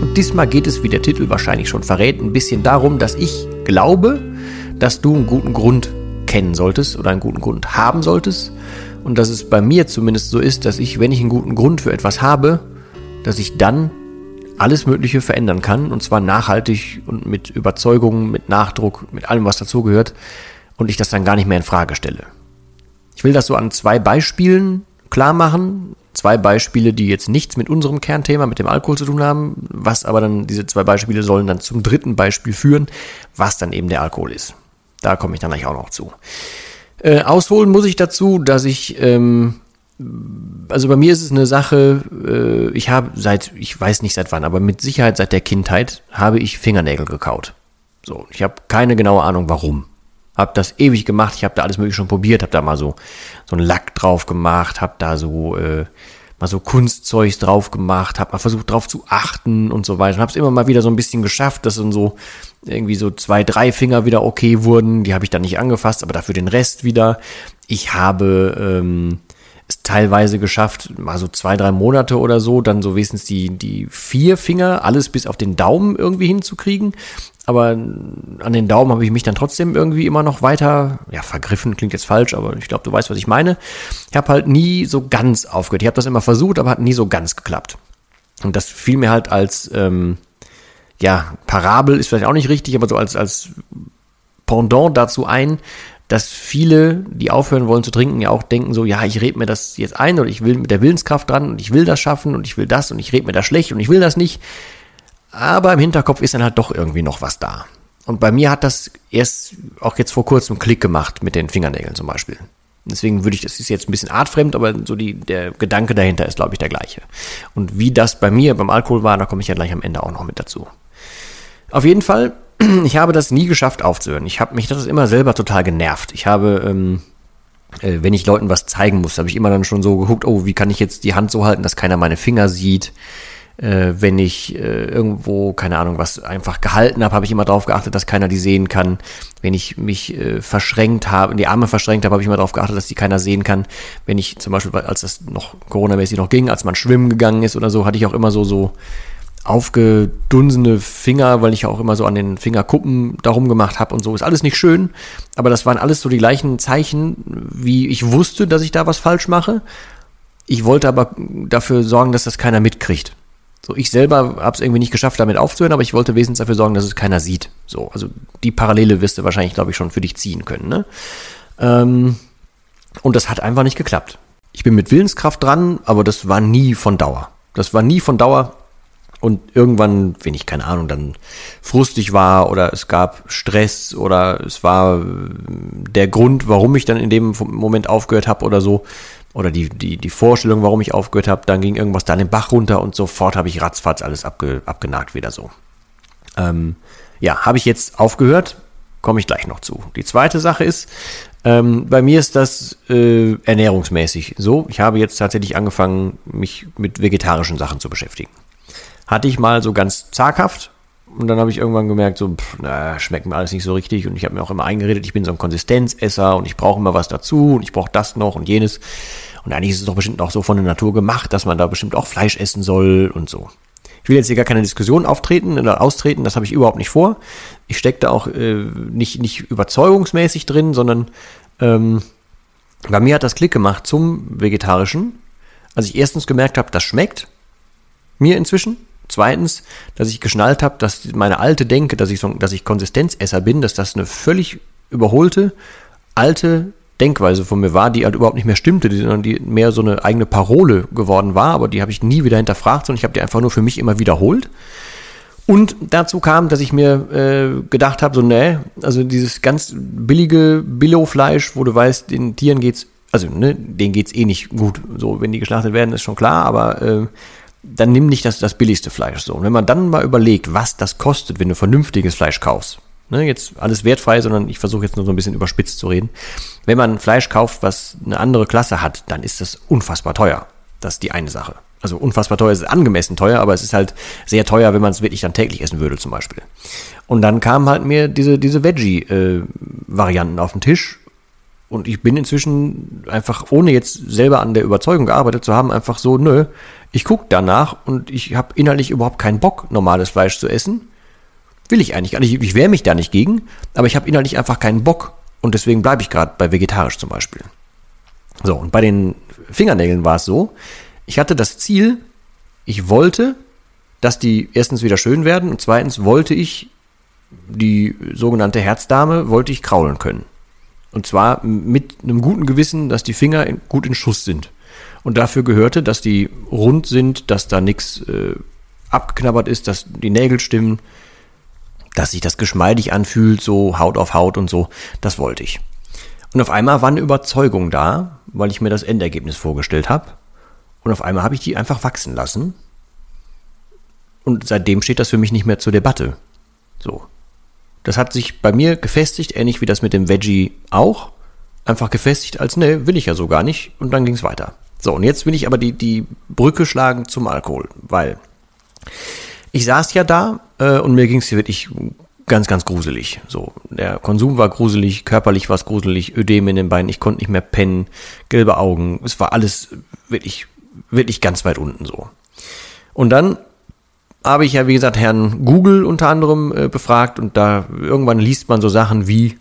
und diesmal geht es, wie der Titel wahrscheinlich schon verrät, ein bisschen darum, dass ich glaube, dass du einen guten Grund kennen solltest oder einen guten Grund haben solltest. Und dass es bei mir zumindest so ist, dass ich, wenn ich einen guten Grund für etwas habe, dass ich dann alles Mögliche verändern kann. Und zwar nachhaltig und mit Überzeugung, mit Nachdruck, mit allem, was dazugehört. Und ich das dann gar nicht mehr in Frage stelle. Ich will das so an zwei Beispielen klar machen zwei Beispiele, die jetzt nichts mit unserem Kernthema, mit dem Alkohol zu tun haben, was aber dann, diese zwei Beispiele sollen dann zum dritten Beispiel führen, was dann eben der Alkohol ist. Da komme ich dann gleich auch noch zu. Äh, ausholen muss ich dazu, dass ich, ähm, also bei mir ist es eine Sache, äh, ich habe seit, ich weiß nicht seit wann, aber mit Sicherheit seit der Kindheit habe ich Fingernägel gekaut. So, ich habe keine genaue Ahnung warum. Hab das ewig gemacht, ich habe da alles mögliche schon probiert, habe da mal so so einen Lack drauf gemacht, habe da so äh, mal so Kunstzeugs drauf gemacht, habe mal versucht drauf zu achten und so weiter. Und habe es immer mal wieder so ein bisschen geschafft, dass dann so irgendwie so zwei, drei Finger wieder okay wurden. Die habe ich dann nicht angefasst, aber dafür den Rest wieder. Ich habe ähm, teilweise geschafft, mal so zwei, drei Monate oder so, dann so wenigstens die, die vier Finger, alles bis auf den Daumen irgendwie hinzukriegen. Aber an den Daumen habe ich mich dann trotzdem irgendwie immer noch weiter, ja, vergriffen klingt jetzt falsch, aber ich glaube, du weißt, was ich meine. Ich habe halt nie so ganz aufgehört. Ich habe das immer versucht, aber hat nie so ganz geklappt. Und das fiel mir halt als, ähm, ja, Parabel ist vielleicht auch nicht richtig, aber so als, als Pendant dazu ein, dass viele, die aufhören wollen zu trinken, ja auch denken so, ja, ich red mir das jetzt ein oder ich will mit der Willenskraft dran und ich will das schaffen und ich will das und ich red mir das schlecht und ich will das nicht. Aber im Hinterkopf ist dann halt doch irgendwie noch was da. Und bei mir hat das erst auch jetzt vor kurzem Klick gemacht mit den Fingernägeln zum Beispiel. Deswegen würde ich, das ist jetzt ein bisschen artfremd, aber so die, der Gedanke dahinter ist, glaube ich, der gleiche. Und wie das bei mir beim Alkohol war, da komme ich ja gleich am Ende auch noch mit dazu. Auf jeden Fall ich habe das nie geschafft aufzuhören. Ich habe mich das immer selber total genervt. Ich habe, ähm, äh, wenn ich Leuten was zeigen muss, habe ich immer dann schon so geguckt, oh, wie kann ich jetzt die Hand so halten, dass keiner meine Finger sieht. Äh, wenn ich äh, irgendwo, keine Ahnung, was einfach gehalten habe, habe ich immer darauf geachtet, dass keiner die sehen kann. Wenn ich mich äh, verschränkt habe, die Arme verschränkt habe, habe ich immer darauf geachtet, dass die keiner sehen kann. Wenn ich zum Beispiel, als das noch coronamäßig noch ging, als man schwimmen gegangen ist oder so, hatte ich auch immer so, so aufgedunsene Finger, weil ich auch immer so an den Fingerkuppen darum gemacht habe und so. Ist alles nicht schön, aber das waren alles so die gleichen Zeichen, wie ich wusste, dass ich da was falsch mache. Ich wollte aber dafür sorgen, dass das keiner mitkriegt. So, ich selber habe es irgendwie nicht geschafft, damit aufzuhören, aber ich wollte wesentlich dafür sorgen, dass es keiner sieht. So, also die Parallele wirst du wahrscheinlich, glaube ich, schon für dich ziehen können. Ne? Ähm, und das hat einfach nicht geklappt. Ich bin mit Willenskraft dran, aber das war nie von Dauer. Das war nie von Dauer. Und irgendwann, wenn ich keine Ahnung, dann frustig war oder es gab Stress oder es war äh, der Grund, warum ich dann in dem Moment aufgehört habe oder so, oder die, die, die Vorstellung, warum ich aufgehört habe, dann ging irgendwas da den Bach runter und sofort habe ich ratzfatz alles abge, abgenagt wieder so. Ähm, ja, habe ich jetzt aufgehört, komme ich gleich noch zu. Die zweite Sache ist, ähm, bei mir ist das äh, ernährungsmäßig so. Ich habe jetzt tatsächlich angefangen, mich mit vegetarischen Sachen zu beschäftigen. Hatte ich mal so ganz zaghaft und dann habe ich irgendwann gemerkt, so, pff, na, schmeckt mir alles nicht so richtig. Und ich habe mir auch immer eingeredet, ich bin so ein Konsistenzesser und ich brauche immer was dazu und ich brauche das noch und jenes. Und eigentlich ist es doch bestimmt auch so von der Natur gemacht, dass man da bestimmt auch Fleisch essen soll und so. Ich will jetzt hier gar keine Diskussion auftreten oder austreten, das habe ich überhaupt nicht vor. Ich stecke da auch äh, nicht, nicht überzeugungsmäßig drin, sondern ähm, bei mir hat das Klick gemacht zum Vegetarischen. Als ich erstens gemerkt habe, das schmeckt mir inzwischen zweitens, dass ich geschnallt habe, dass meine alte Denke, dass ich, so, dass ich Konsistenzesser bin, dass das eine völlig überholte, alte Denkweise von mir war, die halt überhaupt nicht mehr stimmte, sondern die mehr so eine eigene Parole geworden war, aber die habe ich nie wieder hinterfragt, sondern ich habe die einfach nur für mich immer wiederholt. Und dazu kam, dass ich mir äh, gedacht habe, so, nee, also dieses ganz billige Billo-Fleisch, wo du weißt, den Tieren geht's, also ne, denen geht's eh nicht gut. So, wenn die geschlachtet werden, ist schon klar, aber äh, dann nimm nicht das, das billigste Fleisch. So, und wenn man dann mal überlegt, was das kostet, wenn du vernünftiges Fleisch kaufst, ne, jetzt alles wertfrei, sondern ich versuche jetzt nur so ein bisschen überspitzt zu reden. Wenn man Fleisch kauft, was eine andere Klasse hat, dann ist das unfassbar teuer. Das ist die eine Sache. Also unfassbar teuer, es ist angemessen teuer, aber es ist halt sehr teuer, wenn man es wirklich dann täglich essen würde zum Beispiel. Und dann kamen halt mir diese, diese Veggie-Varianten äh, auf den Tisch und ich bin inzwischen einfach, ohne jetzt selber an der Überzeugung gearbeitet zu haben, einfach so, nö, ich gucke danach und ich habe innerlich überhaupt keinen Bock, normales Fleisch zu essen. Will ich eigentlich gar nicht. Ich wehre mich da nicht gegen, aber ich habe innerlich einfach keinen Bock. Und deswegen bleibe ich gerade bei vegetarisch zum Beispiel. So, und bei den Fingernägeln war es so, ich hatte das Ziel, ich wollte, dass die erstens wieder schön werden und zweitens wollte ich die sogenannte Herzdame, wollte ich kraulen können. Und zwar mit einem guten Gewissen, dass die Finger gut in Schuss sind. Und dafür gehörte, dass die rund sind, dass da nichts äh, abgeknabbert ist, dass die Nägel stimmen, dass sich das geschmeidig anfühlt, so Haut auf Haut und so. Das wollte ich. Und auf einmal war eine Überzeugung da, weil ich mir das Endergebnis vorgestellt habe. Und auf einmal habe ich die einfach wachsen lassen. Und seitdem steht das für mich nicht mehr zur Debatte. So. Das hat sich bei mir gefestigt, ähnlich wie das mit dem Veggie auch. Einfach gefestigt als, ne, will ich ja so gar nicht. Und dann ging es weiter. So, und jetzt will ich aber die, die Brücke schlagen zum Alkohol, weil ich saß ja da äh, und mir ging es wirklich ganz, ganz gruselig. So, der Konsum war gruselig, körperlich war es gruselig, Ödem in den Beinen, ich konnte nicht mehr pennen, gelbe Augen, es war alles wirklich, wirklich ganz weit unten so. Und dann habe ich ja, wie gesagt, Herrn Google unter anderem äh, befragt und da irgendwann liest man so Sachen wie,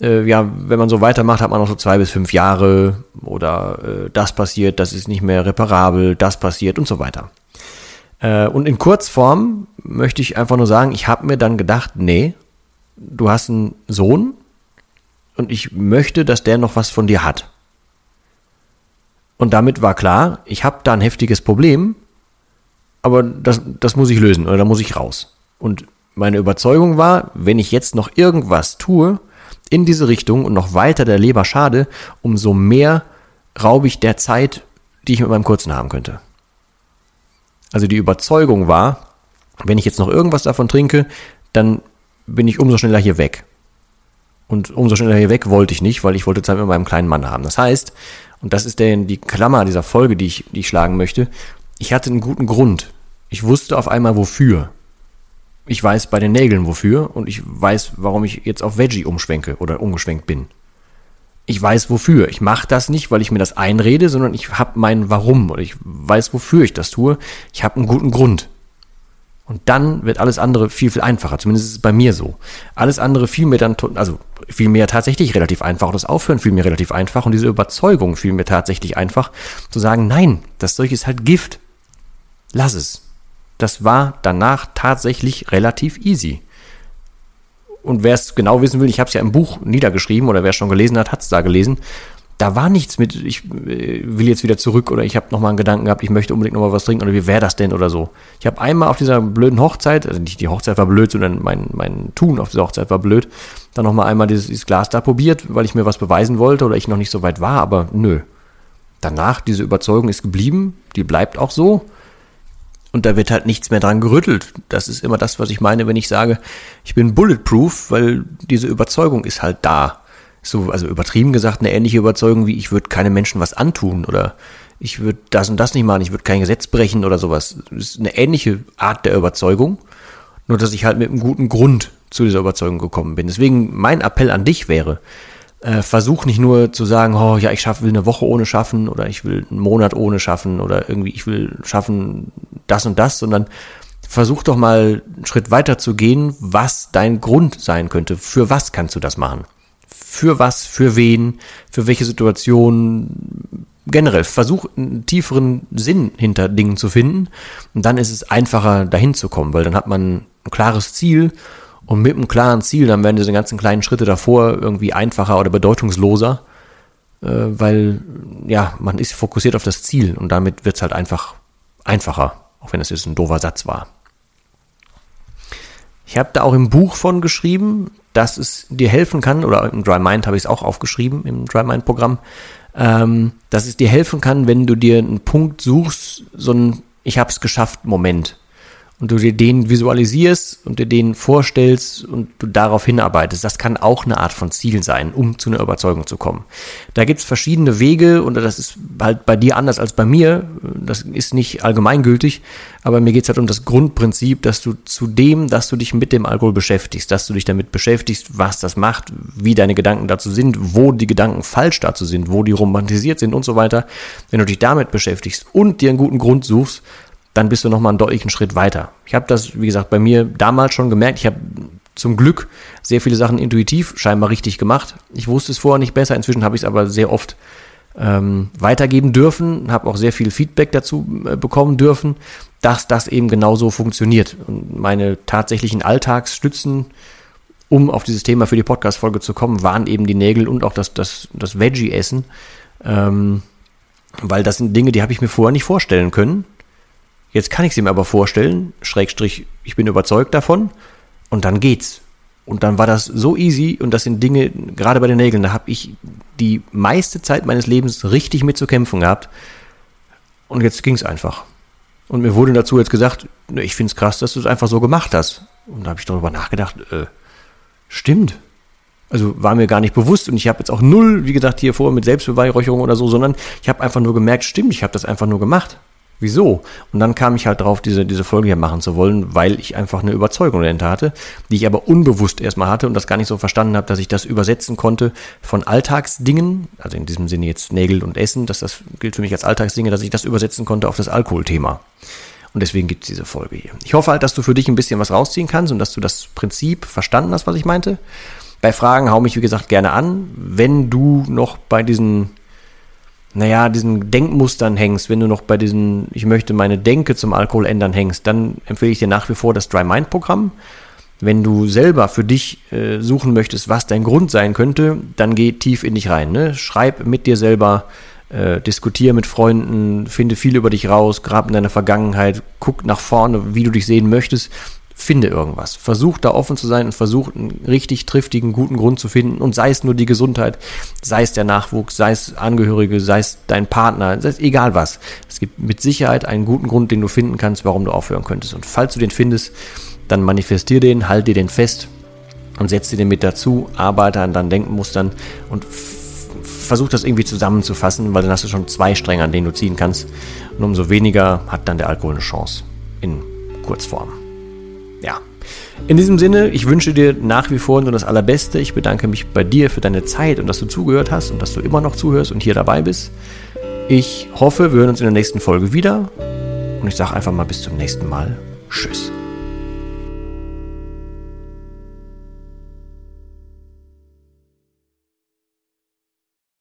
äh, ja, wenn man so weitermacht, hat man noch so zwei bis fünf Jahre oder äh, das passiert, das ist nicht mehr reparabel, das passiert und so weiter. Äh, und in Kurzform möchte ich einfach nur sagen, ich habe mir dann gedacht, nee, du hast einen Sohn und ich möchte, dass der noch was von dir hat. Und damit war klar, ich habe da ein heftiges Problem, aber das, das muss ich lösen oder da muss ich raus. Und meine Überzeugung war, wenn ich jetzt noch irgendwas tue in diese Richtung und noch weiter der Leber schade, umso mehr raube ich der Zeit, die ich mit meinem Kurzen haben könnte. Also die Überzeugung war, wenn ich jetzt noch irgendwas davon trinke, dann bin ich umso schneller hier weg. Und umso schneller hier weg wollte ich nicht, weil ich wollte Zeit mit meinem kleinen Mann haben. Das heißt, und das ist der, die Klammer dieser Folge, die ich, die ich schlagen möchte, ich hatte einen guten Grund. Ich wusste auf einmal wofür. Ich weiß bei den Nägeln wofür und ich weiß, warum ich jetzt auf Veggie umschwenke oder umgeschwenkt bin ich weiß wofür. Ich mache das nicht, weil ich mir das einrede, sondern ich habe mein Warum oder ich weiß, wofür ich das tue. Ich habe einen guten Grund. Und dann wird alles andere viel, viel einfacher. Zumindest ist es bei mir so. Alles andere fiel mir dann, also fiel mir tatsächlich relativ einfach. Auch das Aufhören fiel mir relativ einfach. Und diese Überzeugung fiel mir tatsächlich einfach, zu sagen, nein, das Zeug ist halt Gift. Lass es. Das war danach tatsächlich relativ easy. Und wer es genau wissen will, ich habe es ja im Buch niedergeschrieben oder wer es schon gelesen hat, hat es da gelesen. Da war nichts mit, ich äh, will jetzt wieder zurück oder ich habe nochmal einen Gedanken gehabt, ich möchte unbedingt nochmal was trinken oder wie wäre das denn oder so. Ich habe einmal auf dieser blöden Hochzeit, also nicht die Hochzeit war blöd, sondern mein, mein Tun auf dieser Hochzeit war blöd, dann nochmal einmal dieses, dieses Glas da probiert, weil ich mir was beweisen wollte oder ich noch nicht so weit war, aber nö. Danach, diese Überzeugung ist geblieben, die bleibt auch so. Und da wird halt nichts mehr dran gerüttelt. Das ist immer das, was ich meine, wenn ich sage, ich bin bulletproof, weil diese Überzeugung ist halt da. So, also übertrieben gesagt, eine ähnliche Überzeugung wie ich würde keine Menschen was antun oder ich würde das und das nicht machen, ich würde kein Gesetz brechen oder sowas. Das ist eine ähnliche Art der Überzeugung, nur dass ich halt mit einem guten Grund zu dieser Überzeugung gekommen bin. Deswegen mein Appell an dich wäre, äh, versuch nicht nur zu sagen, oh ja, ich schaff, will eine Woche ohne schaffen oder ich will einen Monat ohne schaffen oder irgendwie ich will schaffen das und das, sondern versuch doch mal einen Schritt weiter zu gehen, was dein Grund sein könnte. Für was kannst du das machen? Für was, für wen, für welche Situation, generell, versuch einen tieferen Sinn hinter Dingen zu finden. Und dann ist es einfacher, dahin zu kommen, weil dann hat man ein klares Ziel. Und mit einem klaren Ziel, dann werden diese ganzen kleinen Schritte davor irgendwie einfacher oder bedeutungsloser, äh, weil ja, man ist fokussiert auf das Ziel und damit wird es halt einfach einfacher, auch wenn es jetzt ein doofer Satz war. Ich habe da auch im Buch von geschrieben, dass es dir helfen kann, oder im Dry Mind habe ich es auch aufgeschrieben, im Dry Mind Programm, ähm, dass es dir helfen kann, wenn du dir einen Punkt suchst, so ein Ich hab's geschafft Moment und du dir den visualisierst und dir den vorstellst und du darauf hinarbeitest. Das kann auch eine Art von Ziel sein, um zu einer Überzeugung zu kommen. Da gibt's verschiedene Wege und das ist halt bei dir anders als bei mir. Das ist nicht allgemeingültig, aber mir geht's halt um das Grundprinzip, dass du zu dem, dass du dich mit dem Alkohol beschäftigst, dass du dich damit beschäftigst, was das macht, wie deine Gedanken dazu sind, wo die Gedanken falsch dazu sind, wo die romantisiert sind und so weiter. Wenn du dich damit beschäftigst und dir einen guten Grund suchst, dann bist du nochmal einen deutlichen Schritt weiter. Ich habe das, wie gesagt, bei mir damals schon gemerkt. Ich habe zum Glück sehr viele Sachen intuitiv scheinbar richtig gemacht. Ich wusste es vorher nicht besser, inzwischen habe ich es aber sehr oft ähm, weitergeben dürfen, habe auch sehr viel Feedback dazu äh, bekommen dürfen, dass das eben genauso funktioniert. Und meine tatsächlichen Alltagsstützen, um auf dieses Thema für die Podcast-Folge zu kommen, waren eben die Nägel und auch das, das, das Veggie-Essen. Ähm, weil das sind Dinge, die habe ich mir vorher nicht vorstellen können. Jetzt kann ich sie mir aber vorstellen, Schrägstrich, ich bin überzeugt davon und dann geht's. Und dann war das so easy und das sind Dinge, gerade bei den Nägeln, da habe ich die meiste Zeit meines Lebens richtig mit zu kämpfen gehabt. Und jetzt ging's einfach. Und mir wurde dazu jetzt gesagt, ich find's krass, dass du es einfach so gemacht hast. Und da habe ich darüber nachgedacht, äh, stimmt. Also war mir gar nicht bewusst und ich habe jetzt auch null, wie gesagt, hier vor mit Selbstbeweihräucherung oder so, sondern ich habe einfach nur gemerkt, stimmt, ich habe das einfach nur gemacht wieso? Und dann kam ich halt drauf, diese, diese Folge hier machen zu wollen, weil ich einfach eine Überzeugung dahinter hatte, die ich aber unbewusst erstmal hatte und das gar nicht so verstanden habe, dass ich das übersetzen konnte von Alltagsdingen, also in diesem Sinne jetzt Nägel und Essen, dass das gilt für mich als Alltagsdinge, dass ich das übersetzen konnte auf das Alkoholthema. Und deswegen gibt es diese Folge hier. Ich hoffe halt, dass du für dich ein bisschen was rausziehen kannst und dass du das Prinzip verstanden hast, was ich meinte. Bei Fragen hau mich, wie gesagt, gerne an. Wenn du noch bei diesen naja, diesen Denkmustern hängst, wenn du noch bei diesen, ich möchte meine Denke zum Alkohol ändern hängst, dann empfehle ich dir nach wie vor das Dry Mind Programm. Wenn du selber für dich äh, suchen möchtest, was dein Grund sein könnte, dann geh tief in dich rein. Ne? Schreib mit dir selber, äh, diskutiere mit Freunden, finde viel über dich raus, grab in deiner Vergangenheit, guck nach vorne, wie du dich sehen möchtest finde irgendwas. Versuch da offen zu sein und versuch einen richtig triftigen, guten Grund zu finden. Und sei es nur die Gesundheit, sei es der Nachwuchs, sei es Angehörige, sei es dein Partner, sei es egal was. Es gibt mit Sicherheit einen guten Grund, den du finden kannst, warum du aufhören könntest. Und falls du den findest, dann manifestier den, halt dir den fest und setz dir den mit dazu, arbeite an deinen Denkmustern und versuch das irgendwie zusammenzufassen, weil dann hast du schon zwei Stränge, an denen du ziehen kannst. Und umso weniger hat dann der Alkohol eine Chance in Kurzform ja. In diesem Sinne, ich wünsche dir nach wie vor nur das Allerbeste. Ich bedanke mich bei dir für deine Zeit und dass du zugehört hast und dass du immer noch zuhörst und hier dabei bist. Ich hoffe, wir hören uns in der nächsten Folge wieder. Und ich sage einfach mal bis zum nächsten Mal. Tschüss.